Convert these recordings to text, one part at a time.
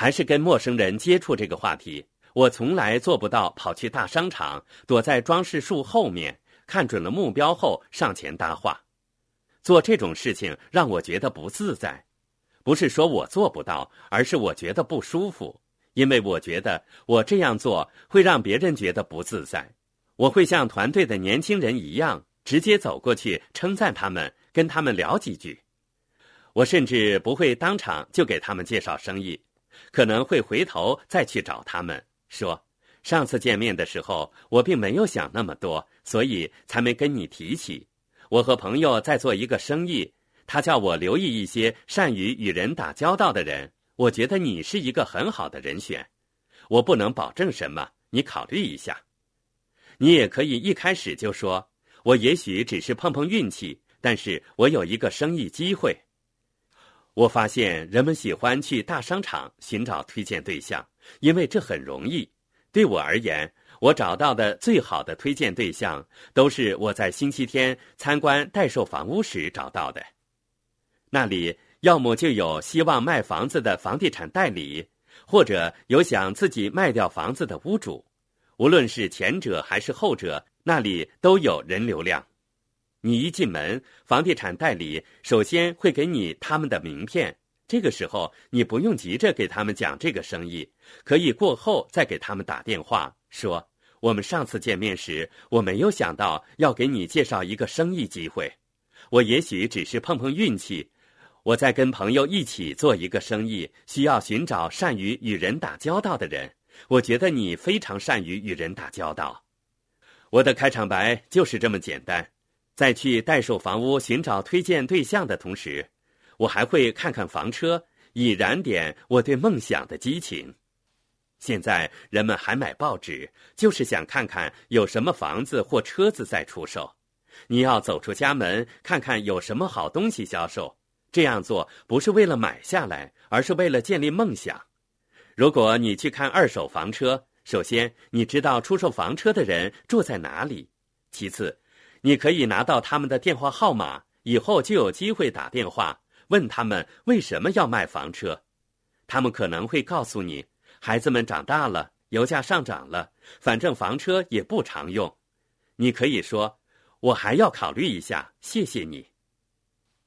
还是跟陌生人接触这个话题，我从来做不到跑去大商场，躲在装饰树后面，看准了目标后上前搭话。做这种事情让我觉得不自在，不是说我做不到，而是我觉得不舒服，因为我觉得我这样做会让别人觉得不自在。我会像团队的年轻人一样，直接走过去称赞他们，跟他们聊几句。我甚至不会当场就给他们介绍生意。可能会回头再去找他们，说上次见面的时候，我并没有想那么多，所以才没跟你提起。我和朋友在做一个生意，他叫我留意一些善于与人打交道的人。我觉得你是一个很好的人选。我不能保证什么，你考虑一下。你也可以一开始就说，我也许只是碰碰运气，但是我有一个生意机会。我发现人们喜欢去大商场寻找推荐对象，因为这很容易。对我而言，我找到的最好的推荐对象都是我在星期天参观待售房屋时找到的。那里要么就有希望卖房子的房地产代理，或者有想自己卖掉房子的屋主。无论是前者还是后者，那里都有人流量。你一进门，房地产代理首先会给你他们的名片。这个时候，你不用急着给他们讲这个生意，可以过后再给他们打电话，说我们上次见面时，我没有想到要给你介绍一个生意机会。我也许只是碰碰运气，我在跟朋友一起做一个生意，需要寻找善于与人打交道的人。我觉得你非常善于与人打交道。我的开场白就是这么简单。在去待售房屋寻找推荐对象的同时，我还会看看房车，以燃点我对梦想的激情。现在人们还买报纸，就是想看看有什么房子或车子在出售。你要走出家门，看看有什么好东西销售。这样做不是为了买下来，而是为了建立梦想。如果你去看二手房车，首先你知道出售房车的人住在哪里，其次。你可以拿到他们的电话号码，以后就有机会打电话问他们为什么要卖房车。他们可能会告诉你，孩子们长大了，油价上涨了，反正房车也不常用。你可以说：“我还要考虑一下，谢谢你。”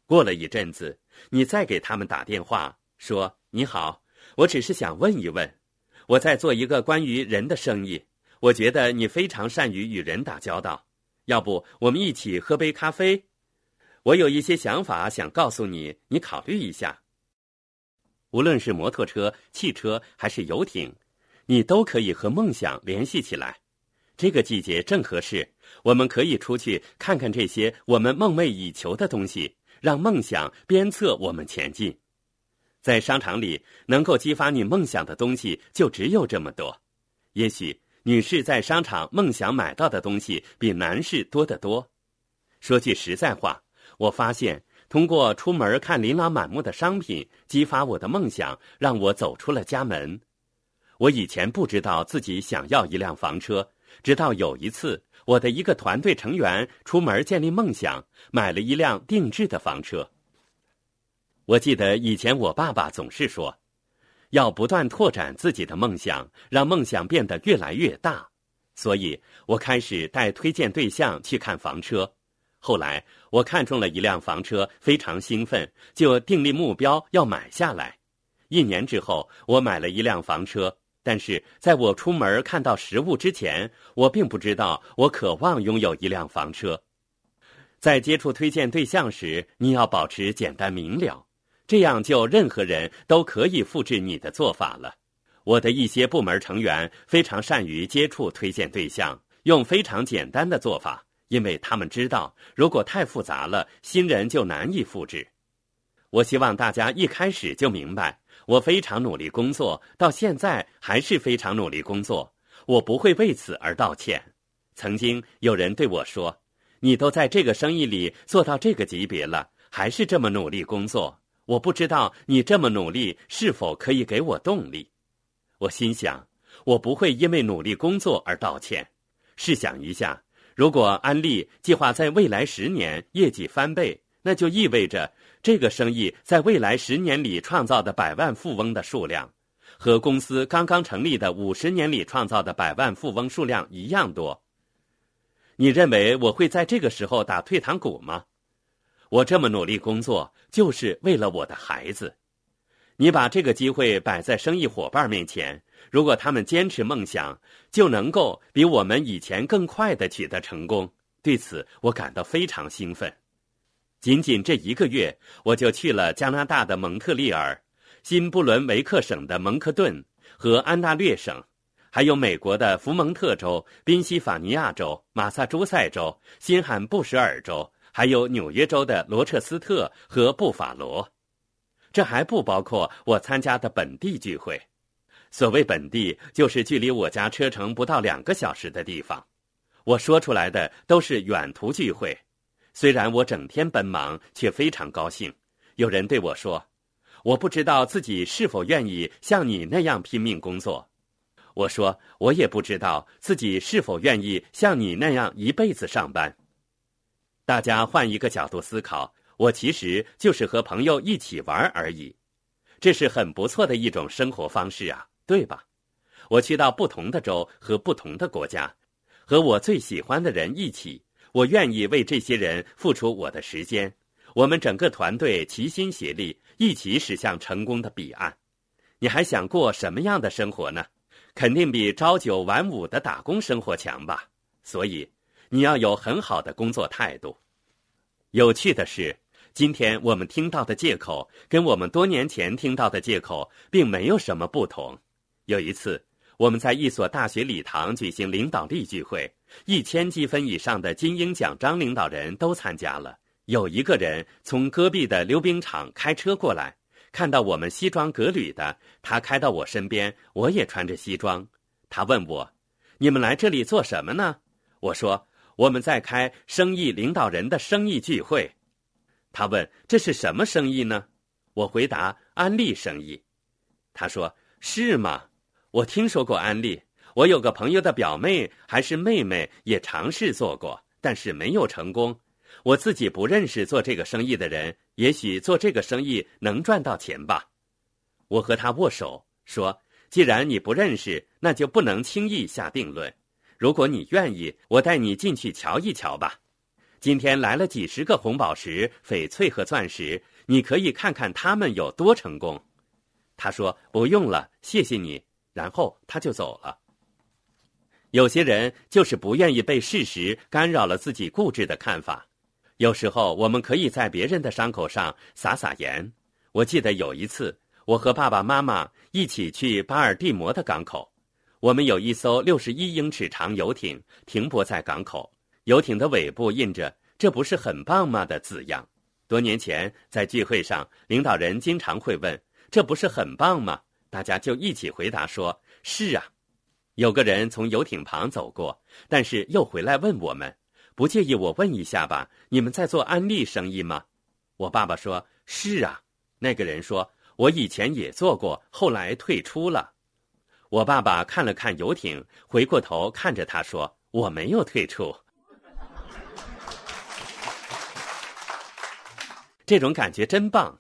过了一阵子，你再给他们打电话说：“你好，我只是想问一问，我在做一个关于人的生意，我觉得你非常善于与人打交道。”要不我们一起喝杯咖啡？我有一些想法想告诉你，你考虑一下。无论是摩托车、汽车还是游艇，你都可以和梦想联系起来。这个季节正合适，我们可以出去看看这些我们梦寐以求的东西，让梦想鞭策我们前进。在商场里，能够激发你梦想的东西就只有这么多，也许。女士在商场梦想买到的东西比男士多得多。说句实在话，我发现通过出门看琳琅满目的商品，激发我的梦想，让我走出了家门。我以前不知道自己想要一辆房车，直到有一次，我的一个团队成员出门建立梦想，买了一辆定制的房车。我记得以前我爸爸总是说。要不断拓展自己的梦想，让梦想变得越来越大。所以我开始带推荐对象去看房车。后来我看中了一辆房车，非常兴奋，就订立目标要买下来。一年之后，我买了一辆房车。但是在我出门看到实物之前，我并不知道我渴望拥有一辆房车。在接触推荐对象时，你要保持简单明了。这样就任何人都可以复制你的做法了。我的一些部门成员非常善于接触推荐对象，用非常简单的做法，因为他们知道如果太复杂了，新人就难以复制。我希望大家一开始就明白，我非常努力工作，到现在还是非常努力工作，我不会为此而道歉。曾经有人对我说：“你都在这个生意里做到这个级别了，还是这么努力工作。”我不知道你这么努力是否可以给我动力。我心想，我不会因为努力工作而道歉。试想一下，如果安利计划在未来十年业绩翻倍，那就意味着这个生意在未来十年里创造的百万富翁的数量，和公司刚刚成立的五十年里创造的百万富翁数量一样多。你认为我会在这个时候打退堂鼓吗？我这么努力工作，就是为了我的孩子。你把这个机会摆在生意伙伴面前，如果他们坚持梦想，就能够比我们以前更快的取得成功。对此，我感到非常兴奋。仅仅这一个月，我就去了加拿大的蒙特利尔、新布伦维克省的蒙克顿和安大略省，还有美国的福蒙特州、宾夕法尼亚州、马萨诸塞州、新罕布什尔州，还有纽约州的罗彻斯特和布法罗。这还不包括我参加的本地聚会。所谓本地，就是距离我家车程不到两个小时的地方。我说出来的都是远途聚会。虽然我整天奔忙，却非常高兴。有人对我说：“我不知道自己是否愿意像你那样拼命工作。”我说：“我也不知道自己是否愿意像你那样一辈子上班。”大家换一个角度思考。我其实就是和朋友一起玩而已，这是很不错的一种生活方式啊，对吧？我去到不同的州和不同的国家，和我最喜欢的人一起，我愿意为这些人付出我的时间。我们整个团队齐心协力，一起驶向成功的彼岸。你还想过什么样的生活呢？肯定比朝九晚五的打工生活强吧。所以，你要有很好的工作态度。有趣的是。今天我们听到的借口，跟我们多年前听到的借口并没有什么不同。有一次，我们在一所大学礼堂举行领导力聚会，一千积分以上的金鹰奖章领导人都参加了。有一个人从戈壁的溜冰场开车过来，看到我们西装革履的，他开到我身边，我也穿着西装。他问我：“你们来这里做什么呢？”我说：“我们在开生意领导人的生意聚会。”他问：“这是什么生意呢？”我回答：“安利生意。”他说：“是吗？我听说过安利。我有个朋友的表妹还是妹妹也尝试做过，但是没有成功。我自己不认识做这个生意的人，也许做这个生意能赚到钱吧。”我和他握手说：“既然你不认识，那就不能轻易下定论。如果你愿意，我带你进去瞧一瞧吧。”今天来了几十个红宝石、翡翠和钻石，你可以看看他们有多成功。他说：“不用了，谢谢你。”然后他就走了。有些人就是不愿意被事实干扰了自己固执的看法。有时候我们可以在别人的伤口上撒撒盐。我记得有一次，我和爸爸妈妈一起去巴尔的摩的港口，我们有一艘六十一英尺长游艇停泊在港口。游艇的尾部印着“这不是很棒吗”的字样。多年前在聚会上，领导人经常会问：“这不是很棒吗？”大家就一起回答说：“是啊。”有个人从游艇旁走过，但是又回来问我们：“不介意我问一下吧？你们在做安利生意吗？”我爸爸说：“是啊。”那个人说：“我以前也做过，后来退出了。”我爸爸看了看游艇，回过头看着他说：“我没有退出。”这种感觉真棒。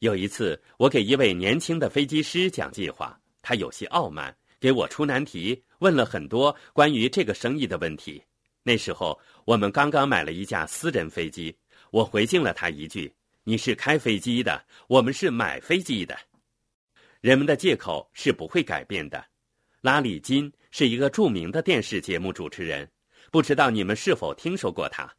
有一次，我给一位年轻的飞机师讲计划，他有些傲慢，给我出难题，问了很多关于这个生意的问题。那时候，我们刚刚买了一架私人飞机，我回敬了他一句：“你是开飞机的，我们是买飞机的。”人们的借口是不会改变的。拉里金是一个著名的电视节目主持人，不知道你们是否听说过他？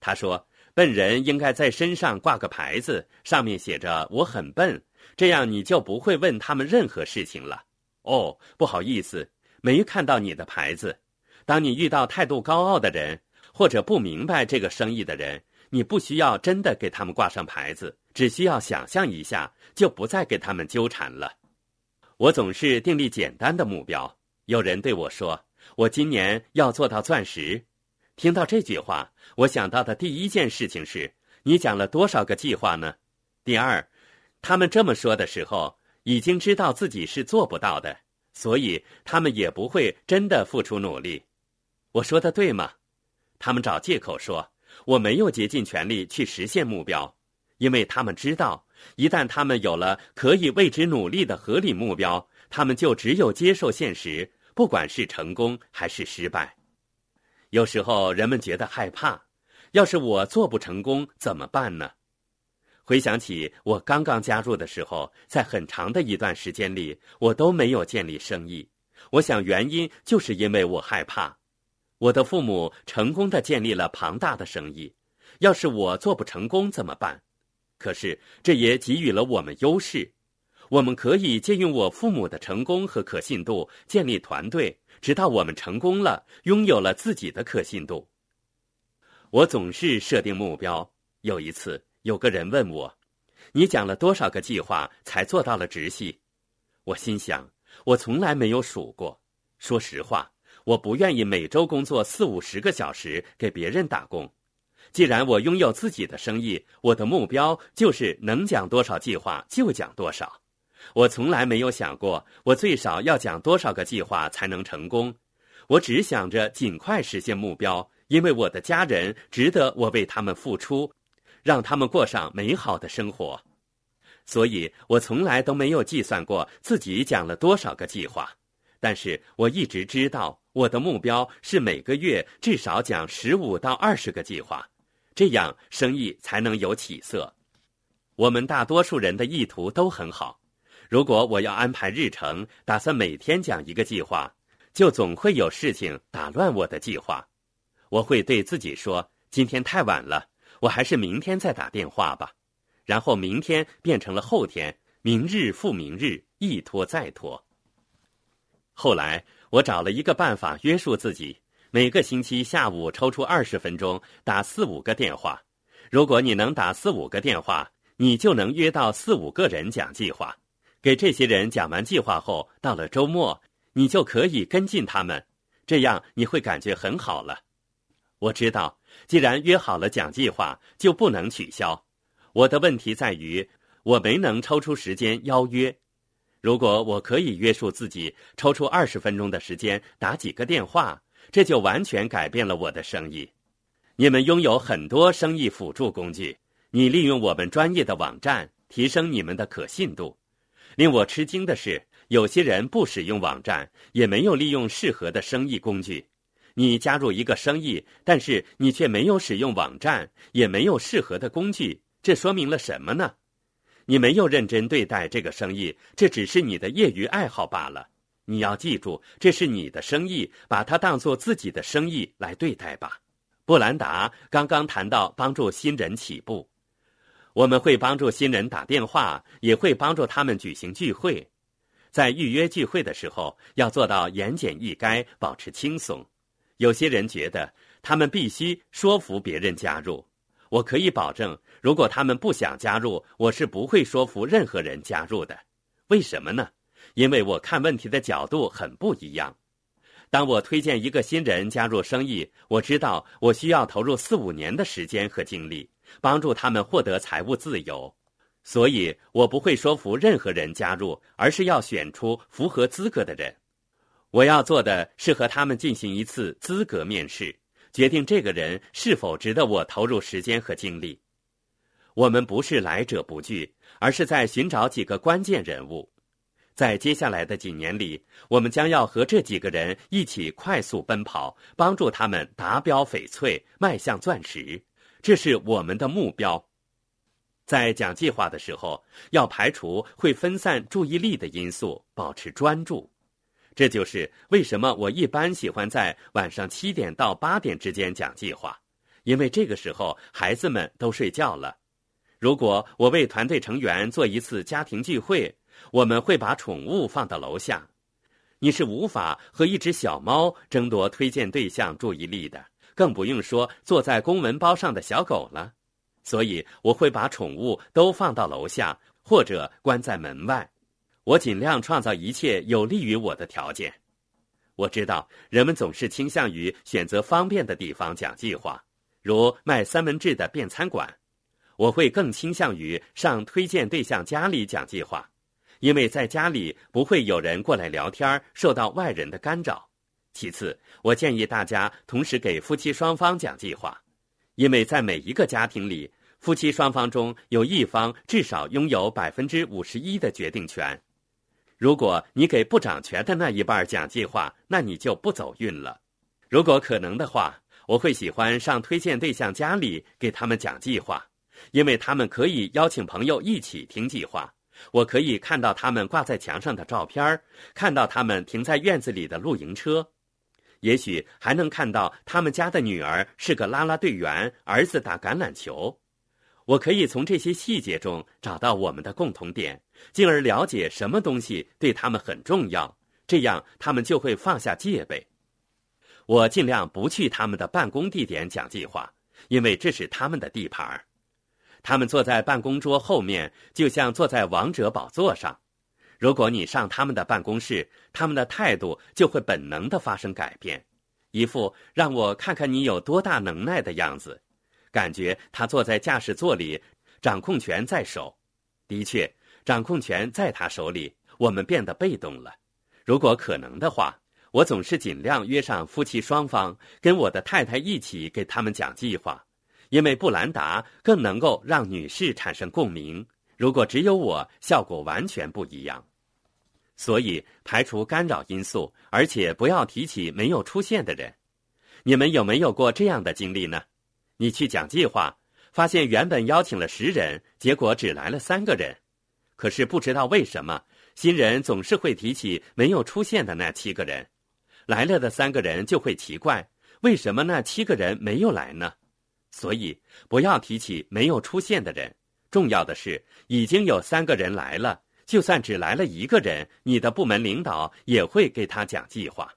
他说。笨人应该在身上挂个牌子，上面写着“我很笨”，这样你就不会问他们任何事情了。哦，不好意思，没看到你的牌子。当你遇到态度高傲的人，或者不明白这个生意的人，你不需要真的给他们挂上牌子，只需要想象一下，就不再给他们纠缠了。我总是订立简单的目标。有人对我说：“我今年要做到钻石。”听到这句话，我想到的第一件事情是：你讲了多少个计划呢？第二，他们这么说的时候，已经知道自己是做不到的，所以他们也不会真的付出努力。我说的对吗？他们找借口说我没有竭尽全力去实现目标，因为他们知道，一旦他们有了可以为之努力的合理目标，他们就只有接受现实，不管是成功还是失败。有时候人们觉得害怕，要是我做不成功怎么办呢？回想起我刚刚加入的时候，在很长的一段时间里，我都没有建立生意。我想原因就是因为我害怕。我的父母成功的建立了庞大的生意，要是我做不成功怎么办？可是这也给予了我们优势，我们可以借用我父母的成功和可信度建立团队，直到我们成功了，拥有了自己的可信度。我总是设定目标。有一次，有个人问我：“你讲了多少个计划才做到了直系？”我心想，我从来没有数过。说实话，我不愿意每周工作四五十个小时给别人打工。既然我拥有自己的生意，我的目标就是能讲多少计划就讲多少。我从来没有想过我最少要讲多少个计划才能成功，我只想着尽快实现目标，因为我的家人值得我为他们付出，让他们过上美好的生活。所以我从来都没有计算过自己讲了多少个计划，但是我一直知道我的目标是每个月至少讲十五到二十个计划。这样生意才能有起色。我们大多数人的意图都很好。如果我要安排日程，打算每天讲一个计划，就总会有事情打乱我的计划。我会对自己说：“今天太晚了，我还是明天再打电话吧。”然后明天变成了后天，明日复明日，一拖再拖。后来我找了一个办法约束自己。每个星期下午抽出二十分钟打四五个电话，如果你能打四五个电话，你就能约到四五个人讲计划。给这些人讲完计划后，到了周末，你就可以跟进他们，这样你会感觉很好了。我知道，既然约好了讲计划，就不能取消。我的问题在于，我没能抽出时间邀约。如果我可以约束自己，抽出二十分钟的时间打几个电话。这就完全改变了我的生意。你们拥有很多生意辅助工具，你利用我们专业的网站提升你们的可信度。令我吃惊的是，有些人不使用网站，也没有利用适合的生意工具。你加入一个生意，但是你却没有使用网站，也没有适合的工具，这说明了什么呢？你没有认真对待这个生意，这只是你的业余爱好罢了。你要记住，这是你的生意，把它当做自己的生意来对待吧。布兰达刚刚谈到帮助新人起步，我们会帮助新人打电话，也会帮助他们举行聚会。在预约聚会的时候，要做到言简意赅，保持轻松。有些人觉得他们必须说服别人加入，我可以保证，如果他们不想加入，我是不会说服任何人加入的。为什么呢？因为我看问题的角度很不一样。当我推荐一个新人加入生意，我知道我需要投入四五年的时间和精力，帮助他们获得财务自由，所以我不会说服任何人加入，而是要选出符合资格的人。我要做的是和他们进行一次资格面试，决定这个人是否值得我投入时间和精力。我们不是来者不拒，而是在寻找几个关键人物。在接下来的几年里，我们将要和这几个人一起快速奔跑，帮助他们达标翡翠，迈向钻石。这是我们的目标。在讲计划的时候，要排除会分散注意力的因素，保持专注。这就是为什么我一般喜欢在晚上七点到八点之间讲计划，因为这个时候孩子们都睡觉了。如果我为团队成员做一次家庭聚会，我们会把宠物放到楼下，你是无法和一只小猫争夺推荐对象注意力的，更不用说坐在公文包上的小狗了。所以我会把宠物都放到楼下，或者关在门外。我尽量创造一切有利于我的条件。我知道人们总是倾向于选择方便的地方讲计划，如卖三文治的便餐馆。我会更倾向于上推荐对象家里讲计划。因为在家里不会有人过来聊天，受到外人的干扰。其次，我建议大家同时给夫妻双方讲计划，因为在每一个家庭里，夫妻双方中有一方至少拥有百分之五十一的决定权。如果你给不掌权的那一半讲计划，那你就不走运了。如果可能的话，我会喜欢上推荐对象家里给他们讲计划，因为他们可以邀请朋友一起听计划。我可以看到他们挂在墙上的照片，看到他们停在院子里的露营车，也许还能看到他们家的女儿是个啦啦队员，儿子打橄榄球。我可以从这些细节中找到我们的共同点，进而了解什么东西对他们很重要，这样他们就会放下戒备。我尽量不去他们的办公地点讲计划，因为这是他们的地盘。他们坐在办公桌后面，就像坐在王者宝座上。如果你上他们的办公室，他们的态度就会本能的发生改变，一副让我看看你有多大能耐的样子。感觉他坐在驾驶座里，掌控权在手。的确，掌控权在他手里，我们变得被动了。如果可能的话，我总是尽量约上夫妻双方，跟我的太太一起给他们讲计划。因为布兰达更能够让女士产生共鸣，如果只有我，效果完全不一样。所以排除干扰因素，而且不要提起没有出现的人。你们有没有过这样的经历呢？你去讲计划，发现原本邀请了十人，结果只来了三个人。可是不知道为什么，新人总是会提起没有出现的那七个人，来了的三个人就会奇怪，为什么那七个人没有来呢？所以不要提起没有出现的人，重要的是已经有三个人来了。就算只来了一个人，你的部门领导也会给他讲计划。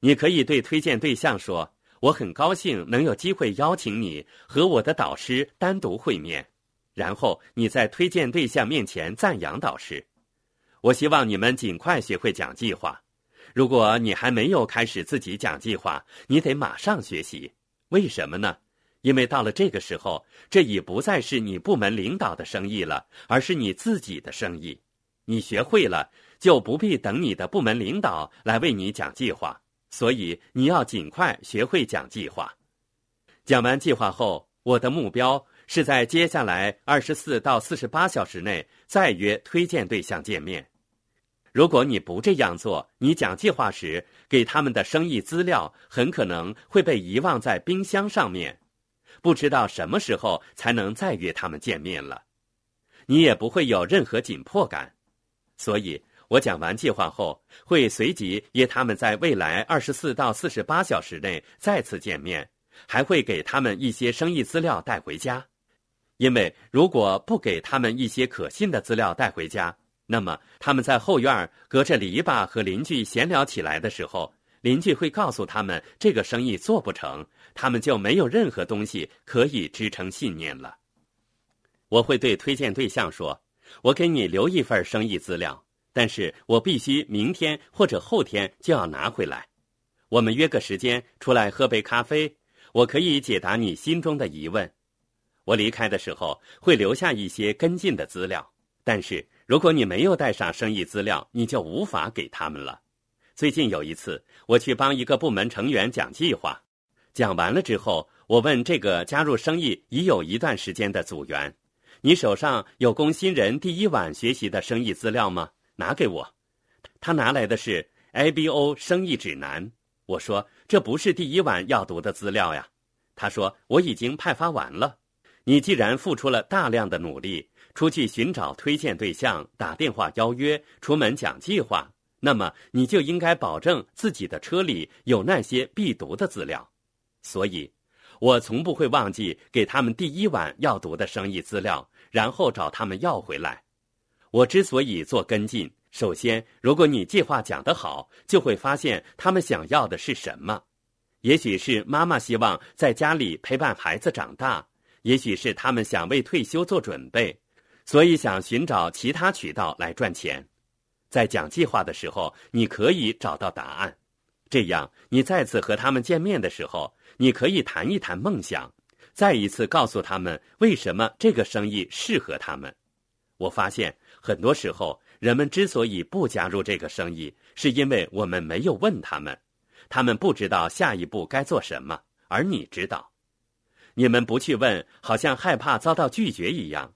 你可以对推荐对象说：“我很高兴能有机会邀请你和我的导师单独会面。”然后你在推荐对象面前赞扬导师。我希望你们尽快学会讲计划。如果你还没有开始自己讲计划，你得马上学习。为什么呢？因为到了这个时候，这已不再是你部门领导的生意了，而是你自己的生意。你学会了，就不必等你的部门领导来为你讲计划。所以你要尽快学会讲计划。讲完计划后，我的目标是在接下来二十四到四十八小时内再约推荐对象见面。如果你不这样做，你讲计划时给他们的生意资料很可能会被遗忘在冰箱上面。不知道什么时候才能再约他们见面了，你也不会有任何紧迫感，所以我讲完计划后会随即约他们在未来二十四到四十八小时内再次见面，还会给他们一些生意资料带回家，因为如果不给他们一些可信的资料带回家，那么他们在后院隔着篱笆和邻居闲聊起来的时候。邻居会告诉他们这个生意做不成，他们就没有任何东西可以支撑信念了。我会对推荐对象说：“我给你留一份生意资料，但是我必须明天或者后天就要拿回来。我们约个时间出来喝杯咖啡，我可以解答你心中的疑问。我离开的时候会留下一些跟进的资料，但是如果你没有带上生意资料，你就无法给他们了。”最近有一次，我去帮一个部门成员讲计划，讲完了之后，我问这个加入生意已有一段时间的组员：“你手上有供新人第一晚学习的生意资料吗？拿给我。”他拿来的是 IBO 生意指南。我说：“这不是第一晚要读的资料呀。”他说：“我已经派发完了。你既然付出了大量的努力，出去寻找推荐对象，打电话邀约，出门讲计划。”那么你就应该保证自己的车里有那些必读的资料，所以，我从不会忘记给他们第一晚要读的生意资料，然后找他们要回来。我之所以做跟进，首先，如果你计划讲得好，就会发现他们想要的是什么。也许是妈妈希望在家里陪伴孩子长大，也许是他们想为退休做准备，所以想寻找其他渠道来赚钱。在讲计划的时候，你可以找到答案。这样，你再次和他们见面的时候，你可以谈一谈梦想，再一次告诉他们为什么这个生意适合他们。我发现，很多时候人们之所以不加入这个生意，是因为我们没有问他们，他们不知道下一步该做什么，而你知道。你们不去问，好像害怕遭到拒绝一样。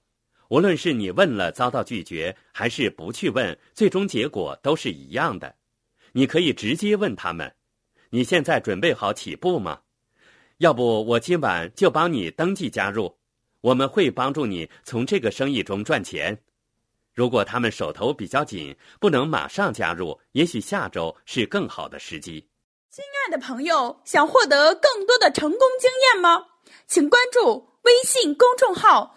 无论是你问了遭到拒绝，还是不去问，最终结果都是一样的。你可以直接问他们：“你现在准备好起步吗？要不我今晚就帮你登记加入，我们会帮助你从这个生意中赚钱。”如果他们手头比较紧，不能马上加入，也许下周是更好的时机。亲爱的朋友，想获得更多的成功经验吗？请关注微信公众号。